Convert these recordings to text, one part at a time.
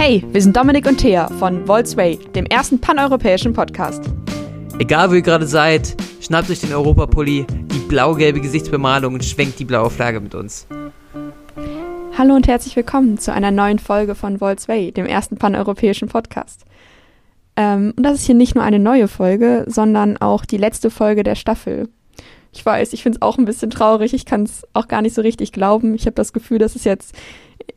Hey, wir sind Dominik und Thea von Volksway, dem ersten paneuropäischen Podcast. Egal wo ihr gerade seid, schnappt euch den Europapulli, die blau-gelbe Gesichtsbemalung und schwenkt die blaue Flagge mit uns. Hallo und herzlich willkommen zu einer neuen Folge von Volksway, dem ersten paneuropäischen Podcast. Ähm, und das ist hier nicht nur eine neue Folge, sondern auch die letzte Folge der Staffel. Ich weiß, ich finde es auch ein bisschen traurig. Ich kann es auch gar nicht so richtig glauben. Ich habe das Gefühl, dass es jetzt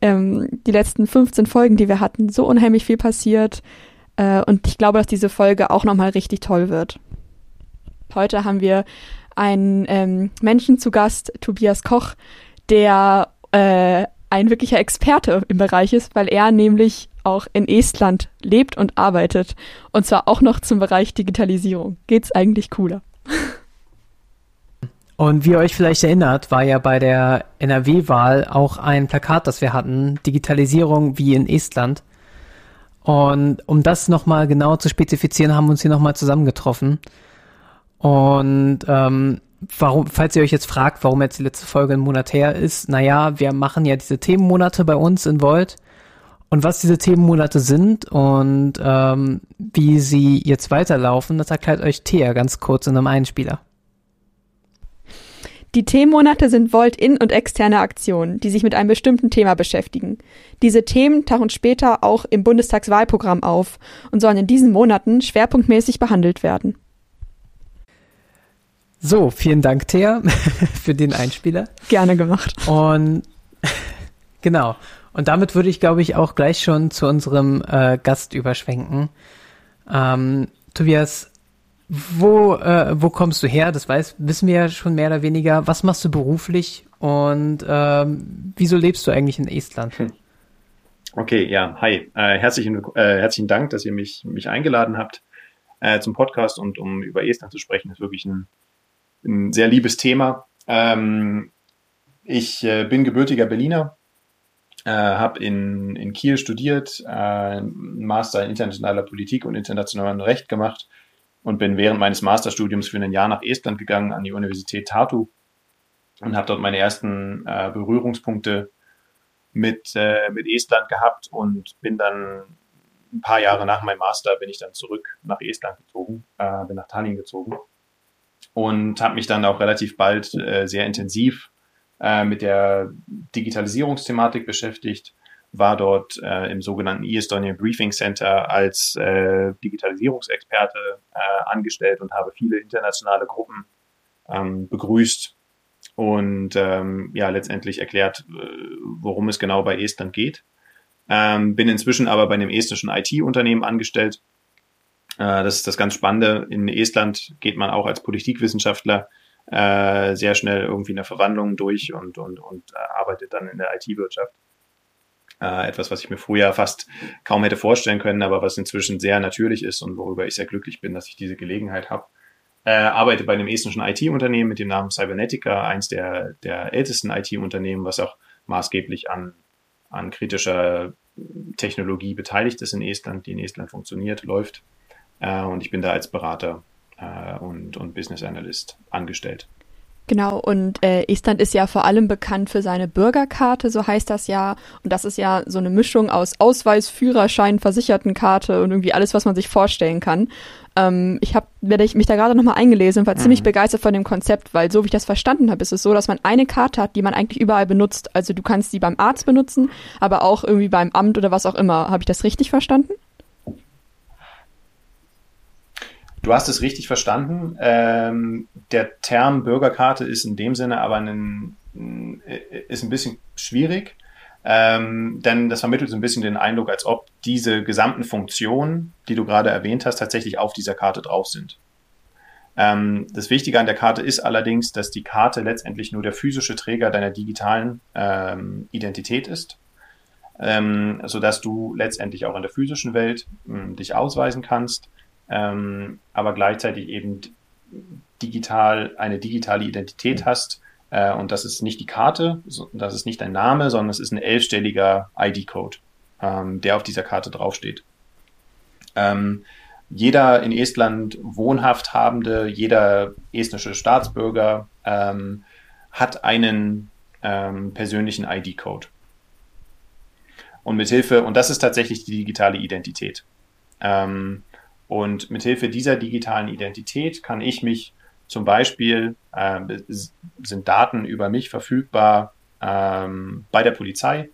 ähm, die letzten 15 Folgen, die wir hatten, so unheimlich viel passiert. Äh, und ich glaube, dass diese Folge auch nochmal richtig toll wird. Heute haben wir einen ähm, Menschen zu Gast, Tobias Koch, der äh, ein wirklicher Experte im Bereich ist, weil er nämlich auch in Estland lebt und arbeitet. Und zwar auch noch zum Bereich Digitalisierung. Geht's eigentlich cooler? Und wie ihr euch vielleicht erinnert, war ja bei der NRW-Wahl auch ein Plakat, das wir hatten, Digitalisierung wie in Estland. Und um das nochmal genau zu spezifizieren, haben wir uns hier nochmal zusammengetroffen. Und ähm, warum, falls ihr euch jetzt fragt, warum jetzt die letzte Folge ein Monat her ist, naja, wir machen ja diese Themenmonate bei uns in Volt. Und was diese Themenmonate sind und ähm, wie sie jetzt weiterlaufen, das erklärt euch Thea ganz kurz in einem Einspieler. Die Themenmonate sind Volt-in- und externe Aktionen, die sich mit einem bestimmten Thema beschäftigen. Diese Themen tauchen später auch im Bundestagswahlprogramm auf und sollen in diesen Monaten schwerpunktmäßig behandelt werden. So, vielen Dank, Thea, für den Einspieler. Gerne gemacht. Und genau. Und damit würde ich, glaube ich, auch gleich schon zu unserem äh, Gast überschwenken. Ähm, Tobias, wo, äh, wo kommst du her? Das weiß, wissen wir ja schon mehr oder weniger. Was machst du beruflich und ähm, wieso lebst du eigentlich in Estland? Hm. Okay, ja, hi. Äh, herzlichen, äh, herzlichen Dank, dass ihr mich, mich eingeladen habt äh, zum Podcast und um über Estland zu sprechen. Das ist wirklich ein, ein sehr liebes Thema. Ähm, ich äh, bin gebürtiger Berliner, äh, habe in, in Kiel studiert, äh, Master in internationaler Politik und internationalem Recht gemacht und bin während meines Masterstudiums für ein Jahr nach Estland gegangen an die Universität Tartu und habe dort meine ersten äh, Berührungspunkte mit, äh, mit Estland gehabt und bin dann ein paar Jahre nach meinem Master bin ich dann zurück nach Estland gezogen, äh, bin nach Tallinn gezogen und habe mich dann auch relativ bald äh, sehr intensiv äh, mit der Digitalisierungsthematik beschäftigt war dort äh, im sogenannten e-Estonian Briefing Center als äh, Digitalisierungsexperte äh, angestellt und habe viele internationale Gruppen ähm, begrüßt und ähm, ja letztendlich erklärt, äh, worum es genau bei Estland geht. Ähm, bin inzwischen aber bei einem estnischen IT-Unternehmen angestellt. Äh, das ist das ganz Spannende. In Estland geht man auch als Politikwissenschaftler äh, sehr schnell irgendwie eine Verwandlung durch und, und, und äh, arbeitet dann in der IT-Wirtschaft. Äh, etwas, was ich mir früher fast kaum hätte vorstellen können, aber was inzwischen sehr natürlich ist und worüber ich sehr glücklich bin, dass ich diese Gelegenheit habe. Äh, arbeite bei einem estnischen IT-Unternehmen mit dem Namen Cybernetica, eins der, der ältesten IT-Unternehmen, was auch maßgeblich an, an kritischer Technologie beteiligt ist in Estland, die in Estland funktioniert, läuft. Äh, und ich bin da als Berater äh, und, und Business Analyst angestellt. Genau, und äh, Estland ist ja vor allem bekannt für seine Bürgerkarte, so heißt das ja. Und das ist ja so eine Mischung aus Ausweis, Führerschein, Versichertenkarte und irgendwie alles, was man sich vorstellen kann. Ähm, ich habe mich da gerade nochmal eingelesen und war mhm. ziemlich begeistert von dem Konzept, weil so wie ich das verstanden habe, ist es so, dass man eine Karte hat, die man eigentlich überall benutzt. Also du kannst die beim Arzt benutzen, aber auch irgendwie beim Amt oder was auch immer. Habe ich das richtig verstanden? Du hast es richtig verstanden. Ähm, der Term Bürgerkarte ist in dem Sinne aber ein, ist ein bisschen schwierig, ähm, denn das vermittelt so ein bisschen den Eindruck, als ob diese gesamten Funktionen, die du gerade erwähnt hast, tatsächlich auf dieser Karte drauf sind. Ähm, das Wichtige an der Karte ist allerdings, dass die Karte letztendlich nur der physische Träger deiner digitalen ähm, Identität ist, ähm, sodass du letztendlich auch in der physischen Welt mh, dich ausweisen kannst ähm, aber gleichzeitig eben digital eine digitale Identität hast. Äh, und das ist nicht die Karte, das ist nicht dein Name, sondern es ist ein elfstelliger ID-Code, ähm, der auf dieser Karte draufsteht. Ähm, jeder in Estland wohnhaft habende, jeder estnische Staatsbürger ähm, hat einen ähm, persönlichen ID-Code. Und mithilfe, und das ist tatsächlich die digitale Identität. Ähm, und mithilfe dieser digitalen Identität kann ich mich zum Beispiel, äh, sind Daten über mich verfügbar ähm, bei der Polizei,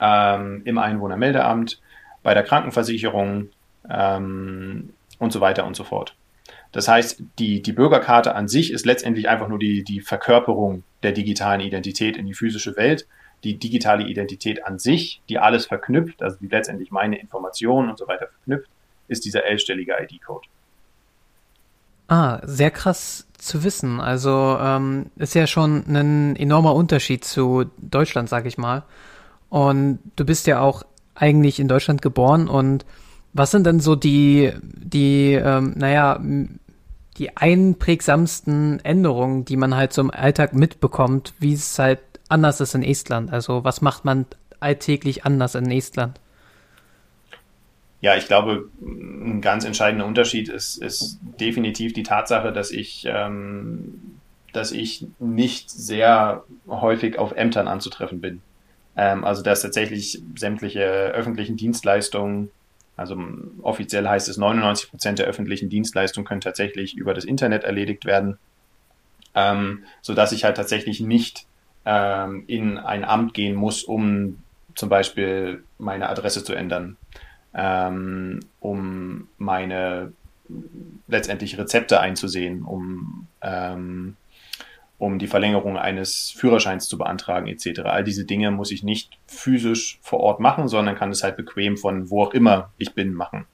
ähm, im Einwohnermeldeamt, bei der Krankenversicherung ähm, und so weiter und so fort. Das heißt, die, die Bürgerkarte an sich ist letztendlich einfach nur die, die Verkörperung der digitalen Identität in die physische Welt. Die digitale Identität an sich, die alles verknüpft, also die letztendlich meine Informationen und so weiter verknüpft, ist dieser elfstellige ID-Code. Ah, sehr krass zu wissen. Also ähm, ist ja schon ein enormer Unterschied zu Deutschland, sag ich mal. Und du bist ja auch eigentlich in Deutschland geboren und was sind denn so die, die, ähm, naja, die einprägsamsten Änderungen, die man halt so im Alltag mitbekommt, wie es halt anders ist in Estland? Also was macht man alltäglich anders in Estland? Ja, ich glaube, ein ganz entscheidender Unterschied ist, ist definitiv die Tatsache, dass ich, ähm, dass ich nicht sehr häufig auf Ämtern anzutreffen bin. Ähm, also dass tatsächlich sämtliche öffentlichen Dienstleistungen also offiziell heißt es, 99 Prozent der öffentlichen Dienstleistungen können tatsächlich über das Internet erledigt werden, ähm, so dass ich halt tatsächlich nicht ähm, in ein Amt gehen muss, um zum Beispiel meine Adresse zu ändern, ähm, um meine letztendlich Rezepte einzusehen, um ähm, um die Verlängerung eines Führerscheins zu beantragen etc. All diese Dinge muss ich nicht physisch vor Ort machen, sondern kann es halt bequem von wo auch immer ich bin machen.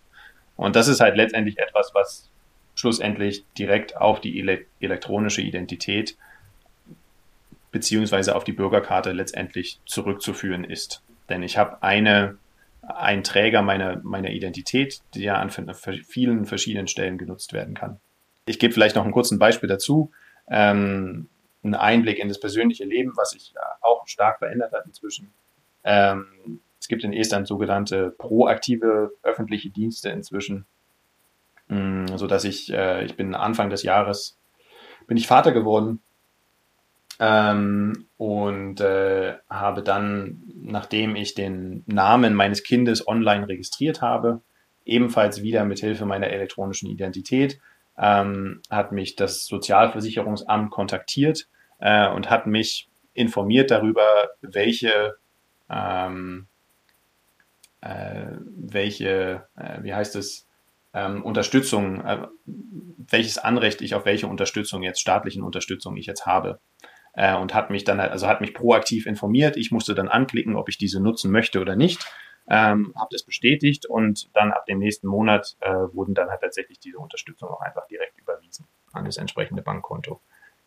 Und das ist halt letztendlich etwas, was schlussendlich direkt auf die ele elektronische Identität beziehungsweise auf die Bürgerkarte letztendlich zurückzuführen ist. Denn ich habe eine, einen Träger meiner, meiner Identität, der ja an vielen verschiedenen Stellen genutzt werden kann. Ich gebe vielleicht noch einen kurzen Beispiel dazu. Ähm, einen Einblick in das persönliche Leben, was sich auch stark verändert hat inzwischen. Ähm, es gibt in Estland sogenannte proaktive öffentliche Dienste inzwischen, mm, so dass ich, äh, ich bin Anfang des Jahres, bin ich Vater geworden ähm, und äh, habe dann, nachdem ich den Namen meines Kindes online registriert habe, ebenfalls wieder mit Hilfe meiner elektronischen Identität ähm, hat mich das Sozialversicherungsamt kontaktiert äh, und hat mich informiert darüber, welche ähm, äh, welche, äh, wie heißt es, ähm, Unterstützung, äh, welches Anrecht ich auf welche Unterstützung jetzt, staatlichen Unterstützung ich jetzt habe. Äh, und hat mich dann, also hat mich proaktiv informiert. Ich musste dann anklicken, ob ich diese nutzen möchte oder nicht ähm, habe das bestätigt und dann ab dem nächsten Monat äh, wurden dann halt tatsächlich diese Unterstützung auch einfach direkt überwiesen an das entsprechende Bankkonto.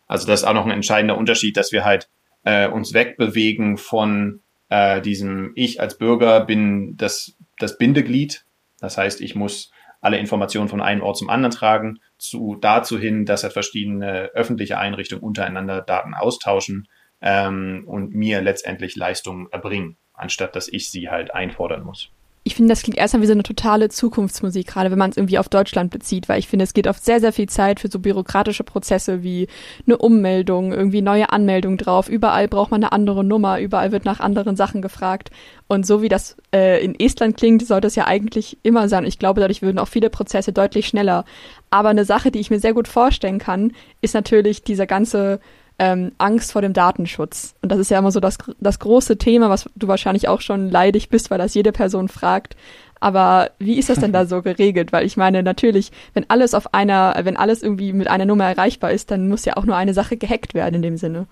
Also das ist auch noch ein entscheidender Unterschied, dass wir halt äh, uns wegbewegen von äh, diesem Ich als Bürger bin das, das Bindeglied. Das heißt, ich muss alle Informationen von einem Ort zum anderen tragen, zu dazu hin, dass halt verschiedene öffentliche Einrichtungen untereinander Daten austauschen ähm, und mir letztendlich Leistungen erbringen anstatt dass ich sie halt einfordern muss. Ich finde, das klingt erstmal wie so eine totale Zukunftsmusik, gerade wenn man es irgendwie auf Deutschland bezieht, weil ich finde, es geht oft sehr, sehr viel Zeit für so bürokratische Prozesse wie eine Ummeldung, irgendwie neue Anmeldung drauf. Überall braucht man eine andere Nummer, überall wird nach anderen Sachen gefragt. Und so wie das äh, in Estland klingt, sollte es ja eigentlich immer sein. Ich glaube, dadurch würden auch viele Prozesse deutlich schneller. Aber eine Sache, die ich mir sehr gut vorstellen kann, ist natürlich dieser ganze ähm, Angst vor dem Datenschutz. Und das ist ja immer so das, das große Thema, was du wahrscheinlich auch schon leidig bist, weil das jede Person fragt. Aber wie ist das denn da so geregelt? Weil ich meine, natürlich, wenn alles auf einer, wenn alles irgendwie mit einer Nummer erreichbar ist, dann muss ja auch nur eine Sache gehackt werden in dem Sinne.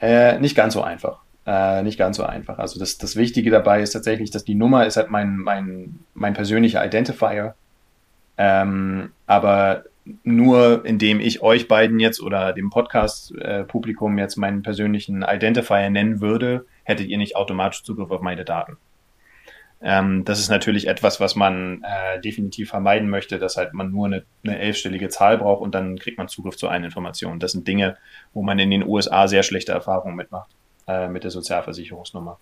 Äh, nicht ganz so einfach. Äh, nicht ganz so einfach. Also das, das Wichtige dabei ist tatsächlich, dass die Nummer ist halt mein, mein, mein persönlicher Identifier. Ähm, aber nur indem ich euch beiden jetzt oder dem Podcast-Publikum jetzt meinen persönlichen Identifier nennen würde, hättet ihr nicht automatisch Zugriff auf meine Daten. Ähm, das ist natürlich etwas, was man äh, definitiv vermeiden möchte, dass halt man nur eine, eine elfstellige Zahl braucht und dann kriegt man Zugriff zu allen Informationen. Das sind Dinge, wo man in den USA sehr schlechte Erfahrungen mitmacht äh, mit der Sozialversicherungsnummer.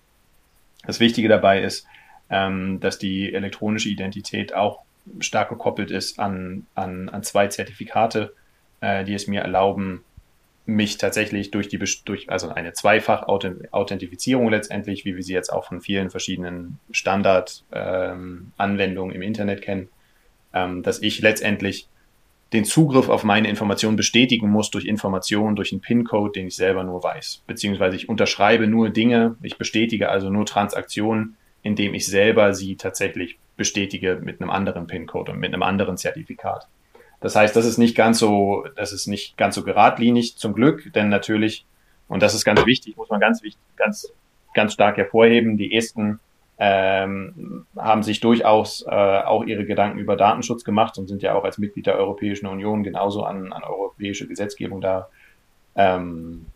Das Wichtige dabei ist, ähm, dass die elektronische Identität auch stark gekoppelt ist an, an, an zwei Zertifikate, äh, die es mir erlauben, mich tatsächlich durch die durch also eine zweifach Authentifizierung letztendlich, wie wir sie jetzt auch von vielen verschiedenen Standard-Anwendungen ähm, im Internet kennen, ähm, dass ich letztendlich den Zugriff auf meine Informationen bestätigen muss durch Informationen, durch einen PIN-Code, den ich selber nur weiß. Beziehungsweise ich unterschreibe nur Dinge, ich bestätige also nur Transaktionen, indem ich selber sie tatsächlich bestätige mit einem anderen PIN-Code und mit einem anderen Zertifikat. Das heißt, das ist nicht ganz so, das ist nicht ganz so geradlinig zum Glück, denn natürlich, und das ist ganz wichtig, muss man ganz wichtig, ganz, ganz stark hervorheben, die Esten ähm, haben sich durchaus äh, auch ihre Gedanken über Datenschutz gemacht und sind ja auch als Mitglied der Europäischen Union genauso an, an europäische Gesetzgebung da ähm,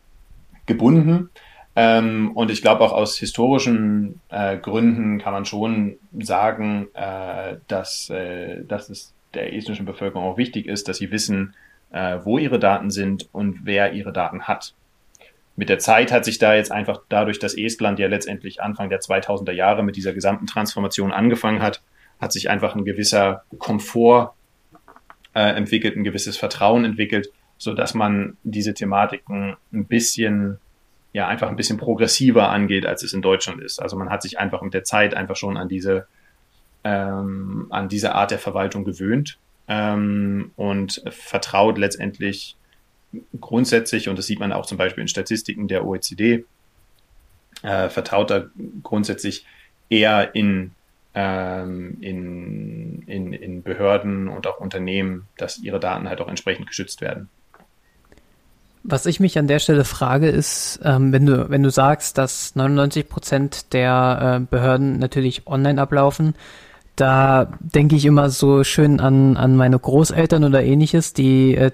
gebunden. Ähm, und ich glaube auch aus historischen äh, Gründen kann man schon sagen, äh, dass, äh, dass es der estnischen Bevölkerung auch wichtig ist, dass sie wissen, äh, wo ihre Daten sind und wer ihre Daten hat. Mit der Zeit hat sich da jetzt einfach dadurch, dass Estland ja letztendlich Anfang der 2000er Jahre mit dieser gesamten Transformation angefangen hat, hat sich einfach ein gewisser Komfort äh, entwickelt, ein gewisses Vertrauen entwickelt, so dass man diese Thematiken ein bisschen ja einfach ein bisschen progressiver angeht, als es in Deutschland ist. Also man hat sich einfach mit der Zeit einfach schon an diese ähm, an diese Art der Verwaltung gewöhnt ähm, und vertraut letztendlich grundsätzlich, und das sieht man auch zum Beispiel in Statistiken der OECD, äh, vertraut da grundsätzlich eher in, ähm, in, in, in Behörden und auch Unternehmen, dass ihre Daten halt auch entsprechend geschützt werden. Was ich mich an der Stelle frage, ist, ähm, wenn du wenn du sagst, dass 99 Prozent der äh, Behörden natürlich online ablaufen, da denke ich immer so schön an, an meine Großeltern oder ähnliches, die, äh,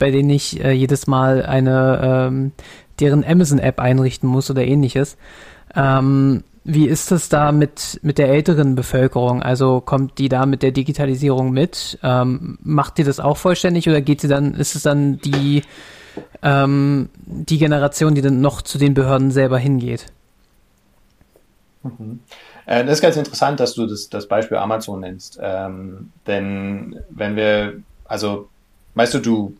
bei denen ich äh, jedes Mal eine, ähm, deren Amazon-App einrichten muss oder ähnliches. Ähm, wie ist das da mit, mit der älteren Bevölkerung? Also kommt die da mit der Digitalisierung mit? Ähm, macht die das auch vollständig oder geht sie dann, ist es dann die, ähm, die Generation, die dann noch zu den Behörden selber hingeht? Mhm. Äh, das ist ganz interessant, dass du das, das Beispiel Amazon nennst. Ähm, denn wenn wir, also, weißt du, du,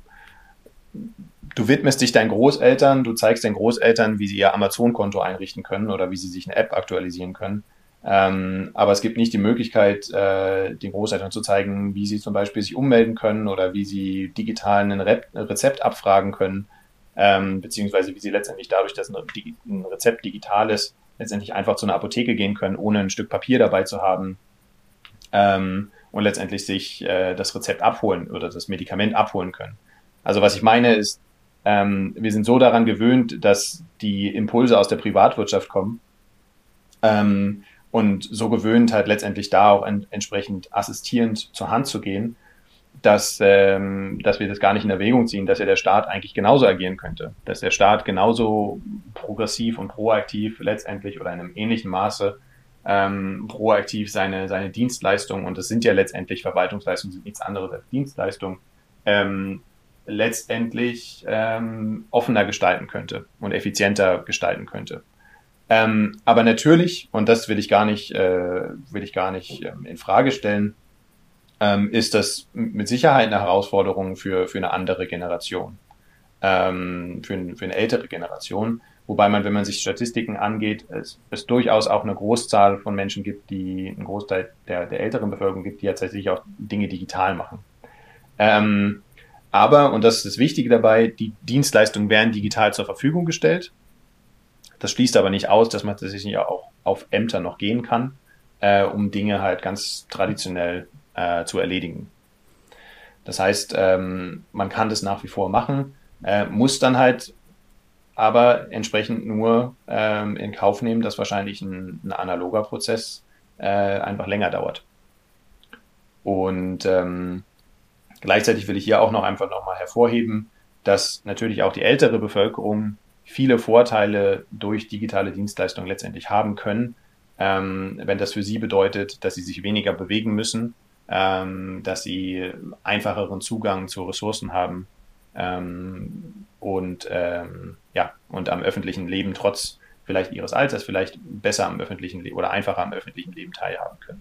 du widmest dich deinen Großeltern, du zeigst den Großeltern, wie sie ihr Amazon-Konto einrichten können oder wie sie sich eine App aktualisieren können. Ähm, aber es gibt nicht die Möglichkeit, äh, den Großeltern zu zeigen, wie sie zum Beispiel sich ummelden können oder wie sie digital ein, Re Rezept abfragen können, ähm, beziehungsweise wie sie letztendlich dadurch, dass ein, ein Rezept digital ist, letztendlich einfach zu einer Apotheke gehen können, ohne ein Stück Papier dabei zu haben ähm, und letztendlich sich äh, das Rezept abholen oder das Medikament abholen können. Also was ich meine ist, ähm, wir sind so daran gewöhnt, dass die Impulse aus der Privatwirtschaft kommen ähm, und so gewöhnt halt letztendlich da auch en entsprechend assistierend zur Hand zu gehen, dass, ähm, dass wir das gar nicht in Erwägung ziehen, dass ja der Staat eigentlich genauso agieren könnte, dass der Staat genauso progressiv und proaktiv letztendlich oder in einem ähnlichen Maße ähm, proaktiv seine, seine Dienstleistungen, und das sind ja letztendlich Verwaltungsleistungen, sind nichts anderes als Dienstleistungen, ähm, letztendlich ähm, offener gestalten könnte und effizienter gestalten könnte. Ähm, aber natürlich, und das will ich gar nicht, äh, will ich gar nicht ähm, in Frage stellen, ähm, ist das mit Sicherheit eine Herausforderung für, für eine andere Generation, ähm, für, für eine ältere Generation. Wobei man, wenn man sich Statistiken angeht, es, es durchaus auch eine Großzahl von Menschen gibt, die, einen Großteil der, der älteren Bevölkerung gibt, die tatsächlich auch Dinge digital machen. Ähm, aber, und das ist das Wichtige dabei, die Dienstleistungen werden digital zur Verfügung gestellt. Das schließt aber nicht aus, dass man tatsächlich auch auf Ämter noch gehen kann, äh, um Dinge halt ganz traditionell äh, zu erledigen. Das heißt, ähm, man kann das nach wie vor machen, äh, muss dann halt aber entsprechend nur ähm, in Kauf nehmen, dass wahrscheinlich ein, ein analoger Prozess äh, einfach länger dauert. Und ähm, gleichzeitig will ich hier auch noch einfach nochmal hervorheben, dass natürlich auch die ältere Bevölkerung viele Vorteile durch digitale Dienstleistungen letztendlich haben können, ähm, wenn das für sie bedeutet, dass sie sich weniger bewegen müssen, ähm, dass sie einfacheren Zugang zu Ressourcen haben ähm, und ähm, ja und am öffentlichen Leben trotz vielleicht ihres Alters vielleicht besser am öffentlichen Leben oder einfacher am öffentlichen Leben teilhaben können.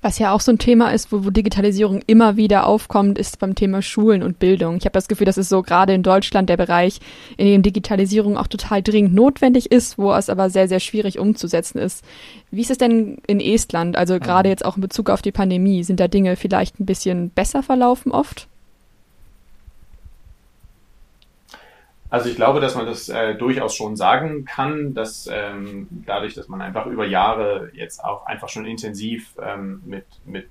Was ja auch so ein Thema ist, wo, wo Digitalisierung immer wieder aufkommt, ist beim Thema Schulen und Bildung. Ich habe das Gefühl, das ist so gerade in Deutschland der Bereich, in dem Digitalisierung auch total dringend notwendig ist, wo es aber sehr, sehr schwierig umzusetzen ist. Wie ist es denn in Estland? Also gerade jetzt auch in Bezug auf die Pandemie, sind da Dinge vielleicht ein bisschen besser verlaufen oft? Also ich glaube, dass man das äh, durchaus schon sagen kann, dass ähm, dadurch, dass man einfach über Jahre jetzt auch einfach schon intensiv ähm, mit, mit,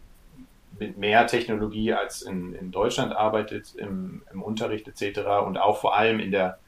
mit mehr Technologie als in, in Deutschland arbeitet, im, im Unterricht etc. und auch vor allem in der,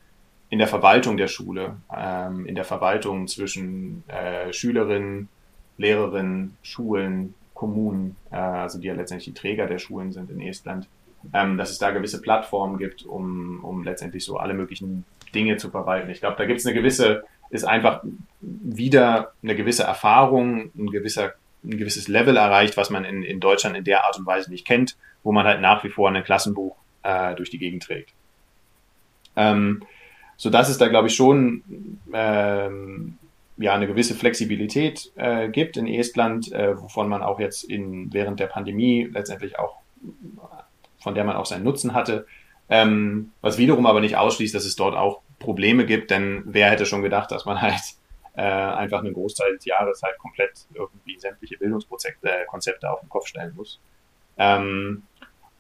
in der Verwaltung der Schule, ähm, in der Verwaltung zwischen äh, Schülerinnen, Lehrerinnen, Schulen, Kommunen, äh, also die ja letztendlich die Träger der Schulen sind in Estland ähm, dass es da gewisse Plattformen gibt, um, um letztendlich so alle möglichen Dinge zu verwalten. Ich glaube, da gibt es eine gewisse, ist einfach wieder eine gewisse Erfahrung, ein gewisser ein gewisses Level erreicht, was man in, in Deutschland in der Art und Weise nicht kennt, wo man halt nach wie vor ein Klassenbuch äh, durch die Gegend trägt. Ähm, so dass es da, glaube ich, schon ähm, ja eine gewisse Flexibilität äh, gibt in Estland, äh, wovon man auch jetzt in, während der Pandemie letztendlich auch von der man auch seinen Nutzen hatte. Ähm, was wiederum aber nicht ausschließt, dass es dort auch Probleme gibt, denn wer hätte schon gedacht, dass man halt äh, einfach einen Großteil des Jahres halt komplett irgendwie sämtliche Bildungskonzepte äh, auf den Kopf stellen muss. Ähm,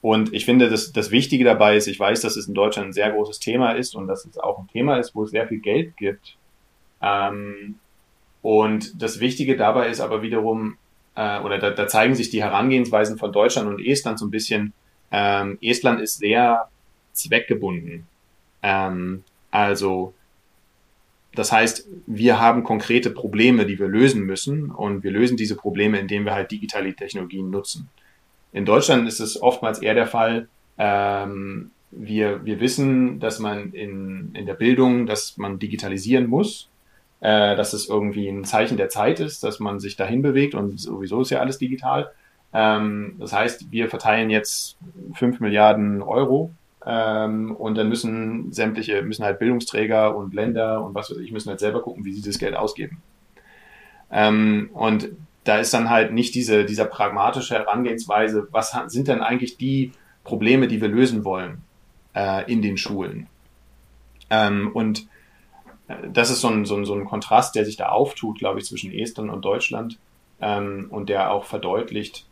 und ich finde, dass das Wichtige dabei ist, ich weiß, dass es in Deutschland ein sehr großes Thema ist und dass es auch ein Thema ist, wo es sehr viel Geld gibt. Ähm, und das Wichtige dabei ist aber wiederum, äh, oder da, da zeigen sich die Herangehensweisen von Deutschland und Estland so ein bisschen, ähm, Estland ist sehr zweckgebunden. Ähm, also, das heißt, wir haben konkrete Probleme, die wir lösen müssen und wir lösen diese Probleme, indem wir halt digitale Technologien nutzen. In Deutschland ist es oftmals eher der Fall, ähm, wir, wir wissen, dass man in, in der Bildung, dass man digitalisieren muss, äh, dass es irgendwie ein Zeichen der Zeit ist, dass man sich dahin bewegt und sowieso ist ja alles digital. Ähm, das heißt, wir verteilen jetzt fünf Milliarden Euro ähm, und dann müssen sämtliche, müssen halt Bildungsträger und Länder und was weiß ich, müssen halt selber gucken, wie sie das Geld ausgeben. Ähm, und da ist dann halt nicht diese, dieser pragmatische Herangehensweise, was sind denn eigentlich die Probleme, die wir lösen wollen äh, in den Schulen? Ähm, und äh, das ist so ein, so, ein, so ein Kontrast, der sich da auftut, glaube ich, zwischen Estland und Deutschland ähm, und der auch verdeutlicht,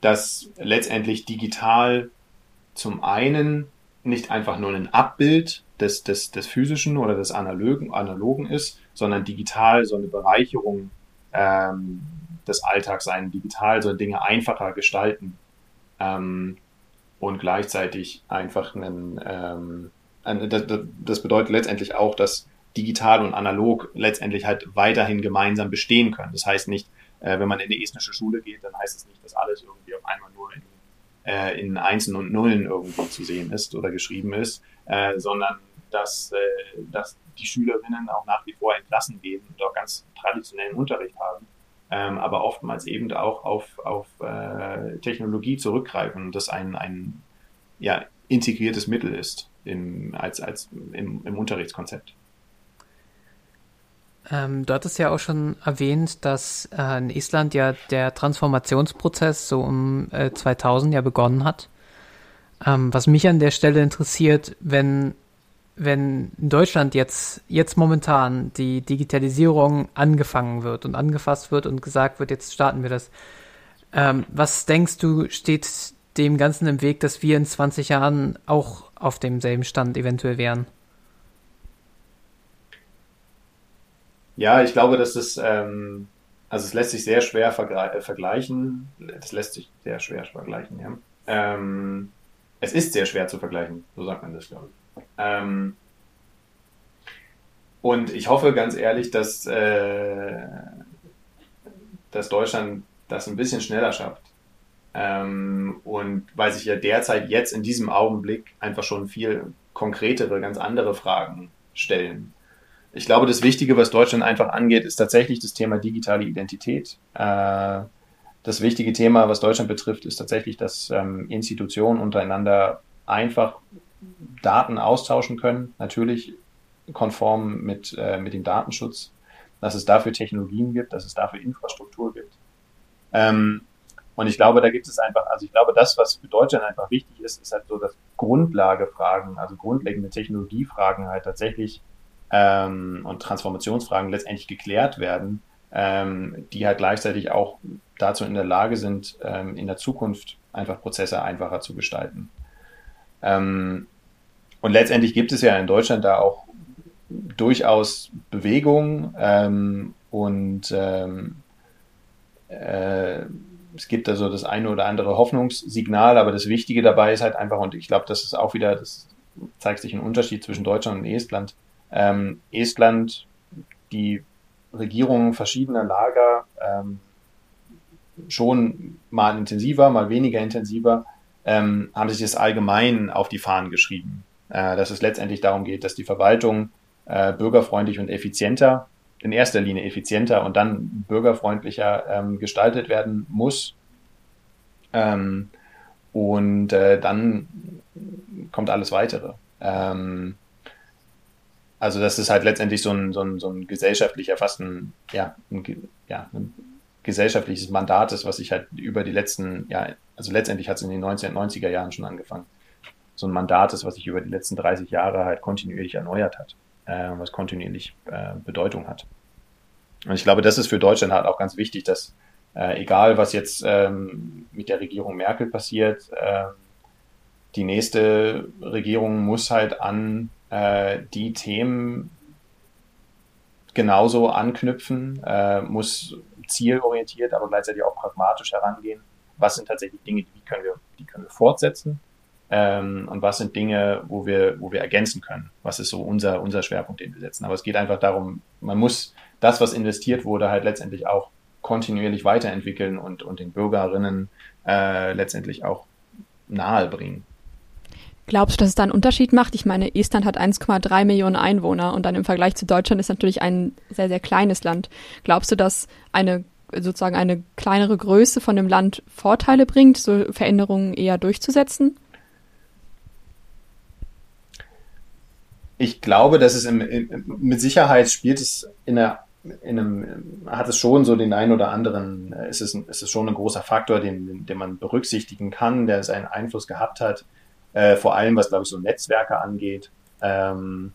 dass letztendlich digital zum einen nicht einfach nur ein Abbild des, des, des physischen oder des analogen, analogen ist, sondern digital so eine Bereicherung ähm, des Alltags sein, digital so Dinge einfacher gestalten ähm, und gleichzeitig einfach einen, ähm, ein, das, das bedeutet letztendlich auch, dass digital und analog letztendlich halt weiterhin gemeinsam bestehen können. Das heißt nicht, äh, wenn man in eine estnische Schule geht, dann heißt es nicht, dass alles irgendwie auf einmal nur in, äh, in Einsen und Nullen irgendwie zu sehen ist oder geschrieben ist, äh, sondern dass, äh, dass die Schülerinnen auch nach wie vor in Klassen gehen und auch ganz traditionellen Unterricht haben, ähm, aber oftmals eben auch auf, auf äh, Technologie zurückgreifen das ein, ein ja, integriertes Mittel ist im, als, als im, im Unterrichtskonzept. Ähm, du hattest ja auch schon erwähnt, dass äh, in Island ja der Transformationsprozess so um äh, 2000 ja begonnen hat. Ähm, was mich an der Stelle interessiert, wenn, wenn in Deutschland jetzt, jetzt momentan die Digitalisierung angefangen wird und angefasst wird und gesagt wird, jetzt starten wir das. Ähm, was denkst du, steht dem Ganzen im Weg, dass wir in 20 Jahren auch auf demselben Stand eventuell wären? Ja, ich glaube, dass das, ähm, also es lässt sich sehr schwer äh, vergleichen. Das lässt sich sehr schwer vergleichen, ja. Ähm, es ist sehr schwer zu vergleichen, so sagt man das, glaube ich. Ähm, und ich hoffe ganz ehrlich, dass, äh, dass Deutschland das ein bisschen schneller schafft. Ähm, und weil sich ja derzeit jetzt in diesem Augenblick einfach schon viel konkretere, ganz andere Fragen stellen. Ich glaube, das Wichtige, was Deutschland einfach angeht, ist tatsächlich das Thema digitale Identität. Äh, das wichtige Thema, was Deutschland betrifft, ist tatsächlich, dass ähm, Institutionen untereinander einfach Daten austauschen können, natürlich konform mit, äh, mit dem Datenschutz, dass es dafür Technologien gibt, dass es dafür Infrastruktur gibt. Ähm, und ich glaube, da gibt es einfach, also ich glaube, das, was für Deutschland einfach wichtig ist, ist halt so, dass Grundlagefragen, also grundlegende Technologiefragen halt tatsächlich ähm, und Transformationsfragen letztendlich geklärt werden, ähm, die halt gleichzeitig auch dazu in der Lage sind, ähm, in der Zukunft einfach Prozesse einfacher zu gestalten. Ähm, und letztendlich gibt es ja in Deutschland da auch durchaus Bewegung ähm, und ähm, äh, es gibt also das eine oder andere Hoffnungssignal, aber das Wichtige dabei ist halt einfach, und ich glaube, das ist auch wieder, das zeigt sich ein Unterschied zwischen Deutschland und Estland. Ähm, Estland, die Regierungen verschiedener Lager, ähm, schon mal intensiver, mal weniger intensiver, ähm, haben sich das allgemein auf die Fahnen geschrieben. Äh, dass es letztendlich darum geht, dass die Verwaltung äh, bürgerfreundlich und effizienter in erster Linie effizienter und dann bürgerfreundlicher ähm, gestaltet werden muss. Ähm, und äh, dann kommt alles weitere. Ähm, also das ist halt letztendlich so ein, so ein, so ein gesellschaftlicher, fast ein, ja, ein, ja, ein gesellschaftliches Mandat ist, was sich halt über die letzten, ja, also letztendlich hat es in den 1990er Jahren schon angefangen. So ein Mandat ist, was sich über die letzten 30 Jahre halt kontinuierlich erneuert hat äh, was kontinuierlich äh, Bedeutung hat. Und ich glaube, das ist für Deutschland halt auch ganz wichtig, dass äh, egal was jetzt ähm, mit der Regierung Merkel passiert, äh, die nächste Regierung muss halt an äh, die Themen genauso anknüpfen, äh, muss zielorientiert, aber gleichzeitig auch pragmatisch herangehen. Was sind tatsächlich Dinge, die können wir, die können wir fortsetzen? ähm, und was sind Dinge, wo wir, wo wir ergänzen können. Was ist so unser, unser Schwerpunkt, den wir setzen. Aber es geht einfach darum, man muss das, was investiert wurde, halt letztendlich auch kontinuierlich weiterentwickeln und, und den Bürgerinnen äh, letztendlich auch nahe bringen. Glaubst du, dass es da einen Unterschied macht? Ich meine, Estland hat 1,3 Millionen Einwohner und dann im Vergleich zu Deutschland ist natürlich ein sehr, sehr kleines Land. Glaubst du, dass eine sozusagen eine kleinere Größe von dem Land Vorteile bringt, so Veränderungen eher durchzusetzen? ich glaube, dass es im, in, mit Sicherheit spielt es in einer in einem, hat es schon so den einen oder anderen, ist es, ist es schon ein großer Faktor, den, den man berücksichtigen kann, der seinen Einfluss gehabt hat, äh, vor allem was, glaube ich, so Netzwerke angeht, ähm,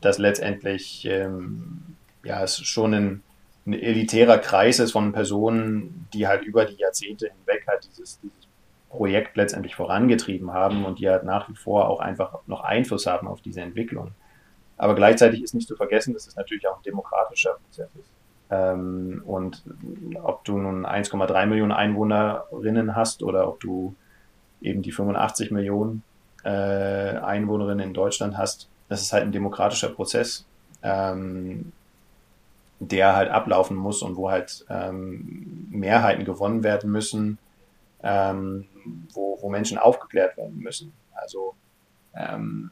dass letztendlich ähm, ja, es schon ein, ein elitärer Kreis ist von Personen, die halt über die Jahrzehnte hinweg halt dieses, dieses Projekt letztendlich vorangetrieben haben und die halt nach wie vor auch einfach noch Einfluss haben auf diese Entwicklung. Aber gleichzeitig ist nicht zu vergessen, dass es natürlich auch ein demokratischer Prozess ist. Ähm, und ob du nun 1,3 Millionen Einwohnerinnen hast oder ob du eben die 85 Millionen äh, Einwohnerinnen in Deutschland hast, das ist halt ein demokratischer Prozess, ähm, der halt ablaufen muss und wo halt ähm, Mehrheiten gewonnen werden müssen, ähm, wo, wo Menschen aufgeklärt werden müssen. Also ähm,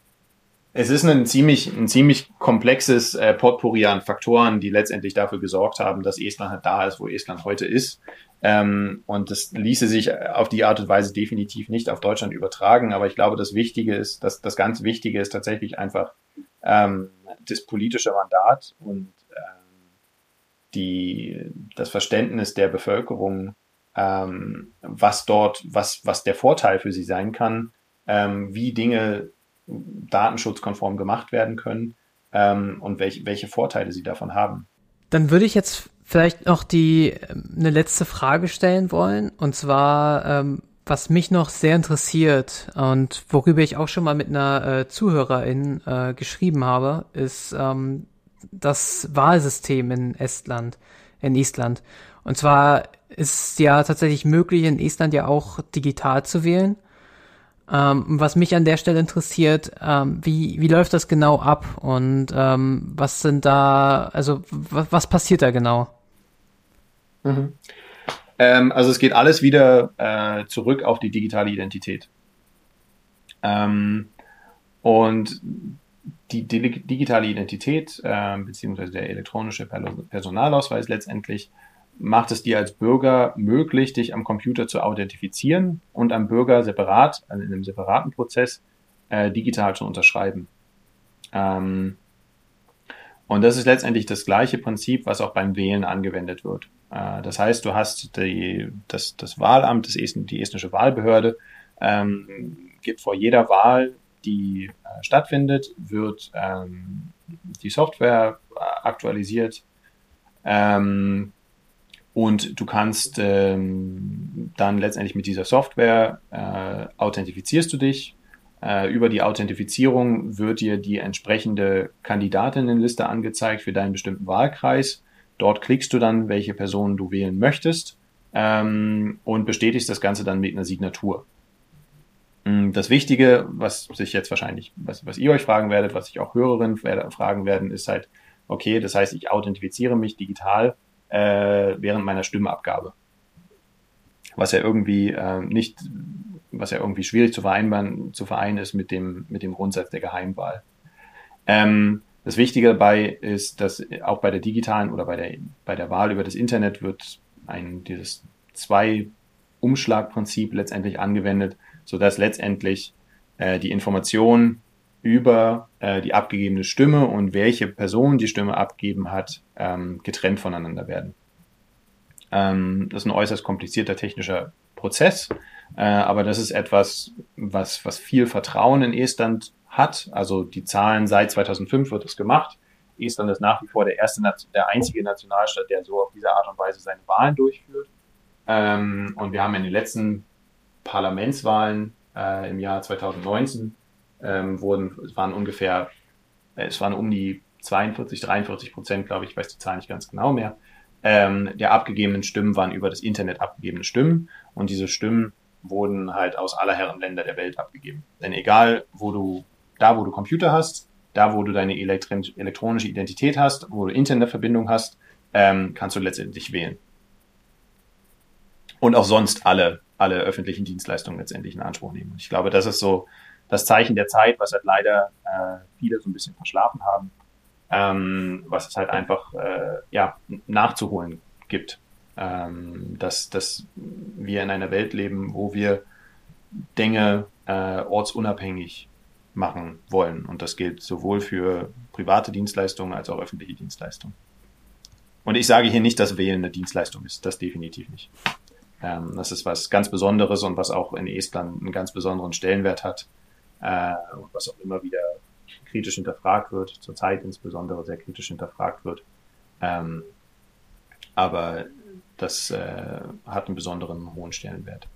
es ist ein ziemlich, ein ziemlich komplexes äh, Potpourri an Faktoren, die letztendlich dafür gesorgt haben, dass Estland halt da ist, wo Estland heute ist. Ähm, und das ließe sich auf die Art und Weise definitiv nicht auf Deutschland übertragen. Aber ich glaube, das Wichtige ist, dass das ganz Wichtige ist tatsächlich einfach ähm, das politische Mandat und ähm, die, das Verständnis der Bevölkerung ähm, was dort, was, was der Vorteil für sie sein kann, ähm, wie Dinge datenschutzkonform gemacht werden können ähm, und welche, welche Vorteile sie davon haben. Dann würde ich jetzt vielleicht noch die eine letzte Frage stellen wollen und zwar ähm, was mich noch sehr interessiert und worüber ich auch schon mal mit einer äh, Zuhörerin äh, geschrieben habe, ist ähm, das Wahlsystem in Estland, in Island. Und zwar ist ja tatsächlich möglich, in Estland ja auch digital zu wählen. Ähm, was mich an der Stelle interessiert, ähm, wie, wie läuft das genau ab und ähm, was sind da, also was passiert da genau? Mhm. Ähm, also es geht alles wieder äh, zurück auf die digitale Identität. Ähm, und die, digitale Identität äh, beziehungsweise der elektronische Personalausweis letztendlich macht es dir als Bürger möglich, dich am Computer zu authentifizieren und am Bürger separat, also in einem separaten Prozess, äh, digital zu unterschreiben. Ähm, Und das ist letztendlich das gleiche Prinzip, was auch beim Wählen angewendet wird. Äh, das heißt, du hast die, das, das Wahlamt, das Est, die estnische Wahlbehörde, ähm, gibt vor jeder Wahl, die äh, stattfindet, wird ähm, die Software aktualisiert. Ähm, und du kannst ähm, dann letztendlich mit dieser Software äh, authentifizierst du dich. Äh, über die Authentifizierung wird dir die entsprechende Kandidatinnenliste angezeigt für deinen bestimmten Wahlkreis. Dort klickst du dann, welche Person du wählen möchtest ähm, und bestätigst das Ganze dann mit einer Signatur. Mm, das Wichtige, was sich jetzt wahrscheinlich, was, was ihr euch fragen werdet, was sich auch Hörerinnen fragen werden, ist halt, okay, das heißt, ich authentifiziere mich digital äh, während meiner Stimmabgabe. Was ja irgendwie äh, nicht, was ja irgendwie schwierig zu vereinbaren, zu vereinen ist mit dem, mit dem Grundsatz der Geheimwahl. Ähm, das Wichtige dabei ist, dass auch bei der digitalen oder bei der, bei der Wahl über das Internet wird ein, dieses Zwei-Umschlag-Prinzip letztendlich angewendet, sodass letztendlich äh, die Information über äh, die abgegebene Stimme und welche Person die Stimme abgeben hat, ähm, getrennt voneinander werden. Ähm, das ist ein äußerst komplizierter technischer Prozess, äh, aber das ist etwas, was, was viel Vertrauen in Estland hat. Also die Zahlen seit 2005 wird das gemacht. Estland ist nach wie vor der erste, der einzige Nationalstaat, der so auf diese Art und Weise seine Wahlen durchführt. Ähm, und wir haben in den letzten Parlamentswahlen äh, im Jahr 2019 ähm, wurden, es waren ungefähr, äh, es waren um die 42, 43 Prozent, glaube ich, ich weiß die Zahl nicht ganz genau mehr, ähm, der abgegebenen Stimmen waren über das Internet abgegebene Stimmen und diese Stimmen wurden halt aus aller Herren Länder der Welt abgegeben. Denn egal, wo du, da wo du Computer hast, da wo du deine elektronische Identität hast, wo du Internetverbindung hast, ähm, kannst du letztendlich wählen. Und auch sonst alle, alle öffentlichen Dienstleistungen letztendlich in Anspruch nehmen. Ich glaube, das ist so das Zeichen der Zeit, was halt leider äh, viele so ein bisschen verschlafen haben, ähm, was es halt einfach äh, ja, nachzuholen gibt. Ähm, dass, dass wir in einer Welt leben, wo wir Dinge äh, ortsunabhängig machen wollen. Und das gilt sowohl für private Dienstleistungen als auch öffentliche Dienstleistungen. Und ich sage hier nicht, dass Wählen eine Dienstleistung ist. Das definitiv nicht. Ähm, das ist was ganz Besonderes und was auch in Estland einen ganz besonderen Stellenwert hat äh, und was auch immer wieder kritisch hinterfragt wird, zurzeit insbesondere sehr kritisch hinterfragt wird. Ähm, aber das äh, hat einen besonderen hohen Stellenwert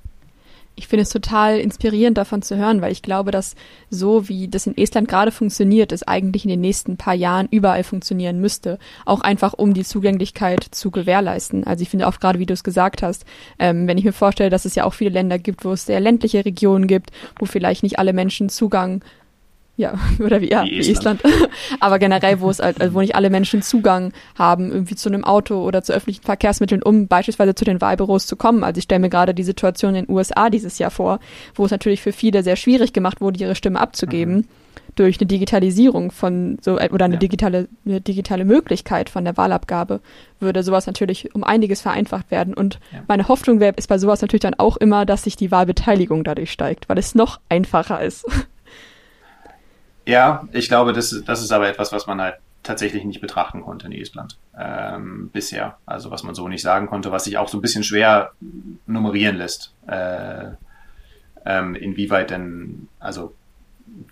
ich finde es total inspirierend davon zu hören, weil ich glaube, dass so wie das in Estland gerade funktioniert, es eigentlich in den nächsten paar Jahren überall funktionieren müsste. Auch einfach, um die Zugänglichkeit zu gewährleisten. Also ich finde auch gerade, wie du es gesagt hast, ähm, wenn ich mir vorstelle, dass es ja auch viele Länder gibt, wo es sehr ländliche Regionen gibt, wo vielleicht nicht alle Menschen Zugang ja, oder wie, ja, wie, wie Estland. Aber generell, wo es halt, also wo nicht alle Menschen Zugang haben, irgendwie zu einem Auto oder zu öffentlichen Verkehrsmitteln, um beispielsweise zu den Wahlbüros zu kommen. Also ich stelle mir gerade die Situation in den USA dieses Jahr vor, wo es natürlich für viele sehr schwierig gemacht wurde, ihre Stimme abzugeben. Mhm. Durch eine Digitalisierung von so oder eine ja. digitale eine digitale Möglichkeit von der Wahlabgabe würde sowas natürlich um einiges vereinfacht werden. Und ja. meine Hoffnung wäre, ist bei sowas natürlich dann auch immer, dass sich die Wahlbeteiligung dadurch steigt, weil es noch einfacher ist. Ja, ich glaube, das, das ist aber etwas, was man halt tatsächlich nicht betrachten konnte in Estland ähm, bisher. Also was man so nicht sagen konnte, was sich auch so ein bisschen schwer nummerieren lässt. Äh, ähm, inwieweit denn, also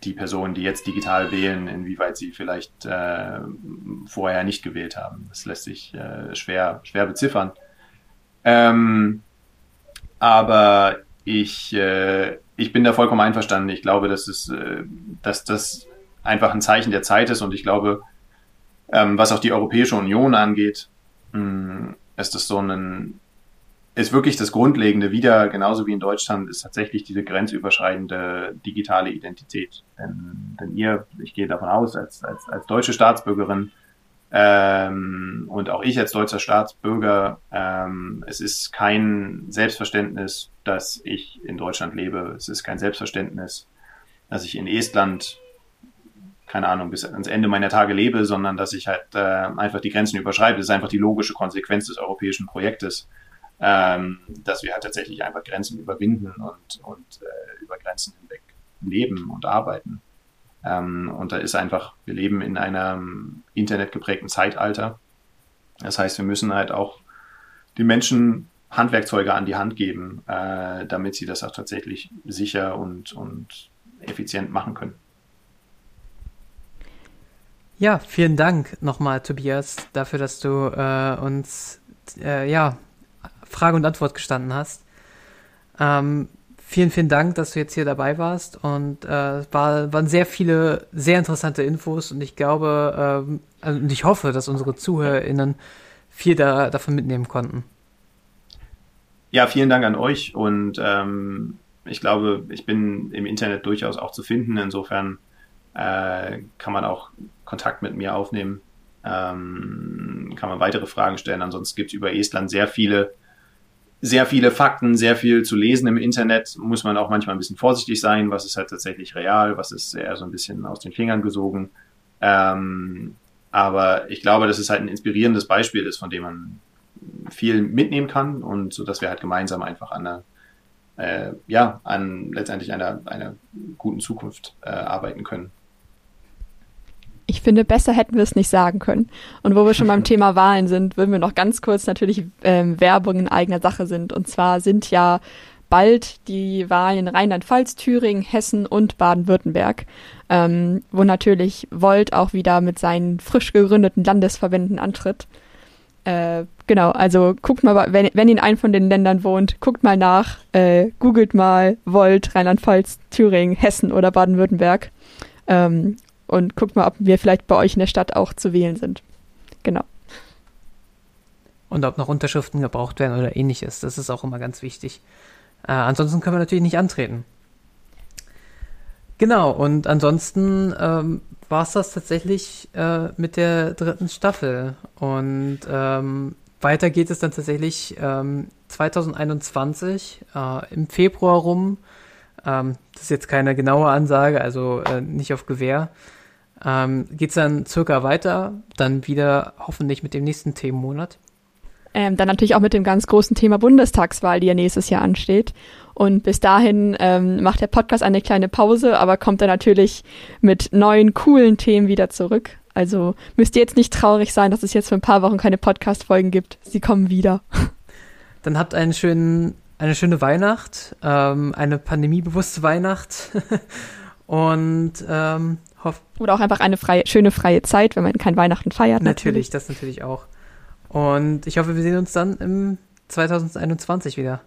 die Personen, die jetzt digital wählen, inwieweit sie vielleicht äh, vorher nicht gewählt haben. Das lässt sich äh, schwer, schwer beziffern. Ähm, aber ich, äh, ich bin da vollkommen einverstanden. Ich glaube, dass es, äh, dass das einfach ein Zeichen der Zeit ist und ich glaube, ähm, was auch die Europäische Union angeht, ist das so ein, ist wirklich das Grundlegende wieder, genauso wie in Deutschland, ist tatsächlich diese grenzüberschreitende digitale Identität. Denn, denn ihr, ich gehe davon aus, als, als, als deutsche Staatsbürgerin, ähm, und auch ich als deutscher Staatsbürger, ähm, es ist kein Selbstverständnis, dass ich in Deutschland lebe. Es ist kein Selbstverständnis, dass ich in Estland, keine Ahnung, bis ans Ende meiner Tage lebe, sondern dass ich halt äh, einfach die Grenzen überschreibe. Das ist einfach die logische Konsequenz des europäischen Projektes, ähm, dass wir halt tatsächlich einfach Grenzen überwinden und, und äh, über Grenzen hinweg leben und arbeiten. Ähm, und da ist einfach, wir leben in einem internetgeprägten Zeitalter. Das heißt, wir müssen halt auch den Menschen Handwerkzeuge an die Hand geben, äh, damit sie das auch tatsächlich sicher und, und effizient machen können. Ja, vielen Dank nochmal, Tobias, dafür, dass du äh, uns äh, ja, Frage und Antwort gestanden hast. Ähm, vielen, vielen Dank, dass du jetzt hier dabei warst und äh, war, waren sehr viele sehr interessante Infos und ich glaube ähm, also, und ich hoffe, dass unsere ZuhörerInnen viel da, davon mitnehmen konnten. Ja, vielen Dank an euch und ähm, ich glaube, ich bin im Internet durchaus auch zu finden. Insofern äh, kann man auch Kontakt mit mir aufnehmen, ähm, kann man weitere Fragen stellen. Ansonsten gibt es über Estland sehr viele, sehr viele Fakten, sehr viel zu lesen im Internet. Muss man auch manchmal ein bisschen vorsichtig sein, was ist halt tatsächlich real, was ist eher so ein bisschen aus den Fingern gesogen. Ähm, aber ich glaube, dass es halt ein inspirierendes Beispiel ist, von dem man viel mitnehmen kann und so, dass wir halt gemeinsam einfach an einer, äh, ja, an letztendlich einer, einer guten Zukunft äh, arbeiten können. Ich finde, besser hätten wir es nicht sagen können. Und wo wir schon beim Thema Wahlen sind, würden wir noch ganz kurz natürlich ähm, Werbung in eigener Sache sind. Und zwar sind ja bald die Wahlen in Rheinland-Pfalz, Thüringen, Hessen und Baden-Württemberg, ähm, wo natürlich Volt auch wieder mit seinen frisch gegründeten Landesverbänden antritt. Äh, genau, also guckt mal, wenn, wenn ihr in einem von den Ländern wohnt, guckt mal nach, äh, googelt mal Volt, Rheinland-Pfalz, Thüringen, Hessen oder Baden-Württemberg ähm, und guckt mal, ob wir vielleicht bei euch in der Stadt auch zu wählen sind. Genau. Und ob noch Unterschriften gebraucht werden oder ähnliches, das ist auch immer ganz wichtig. Äh, ansonsten können wir natürlich nicht antreten. Genau, und ansonsten ähm, war es das tatsächlich äh, mit der dritten Staffel. Und ähm, weiter geht es dann tatsächlich ähm, 2021 äh, im Februar rum. Ähm, das ist jetzt keine genaue Ansage, also äh, nicht auf Gewehr. Ähm, geht es dann circa weiter, dann wieder hoffentlich mit dem nächsten Themenmonat. Ähm, dann natürlich auch mit dem ganz großen Thema Bundestagswahl, die ja nächstes Jahr ansteht. Und bis dahin ähm, macht der Podcast eine kleine Pause, aber kommt dann natürlich mit neuen, coolen Themen wieder zurück. Also müsst ihr jetzt nicht traurig sein, dass es jetzt für ein paar Wochen keine Podcast-Folgen gibt. Sie kommen wieder. Dann habt einen schönen, eine schöne Weihnacht, ähm, eine pandemiebewusste Weihnacht. Und ähm, hoff Oder auch einfach eine freie, schöne freie Zeit, wenn man kein Weihnachten feiert. Natürlich, natürlich, das natürlich auch. Und ich hoffe, wir sehen uns dann im 2021 wieder.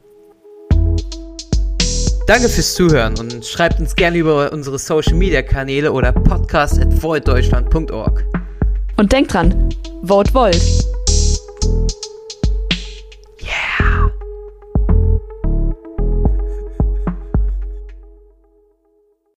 Danke fürs Zuhören und schreibt uns gerne über unsere Social Media Kanäle oder podcast at Und denkt dran, vote Volt.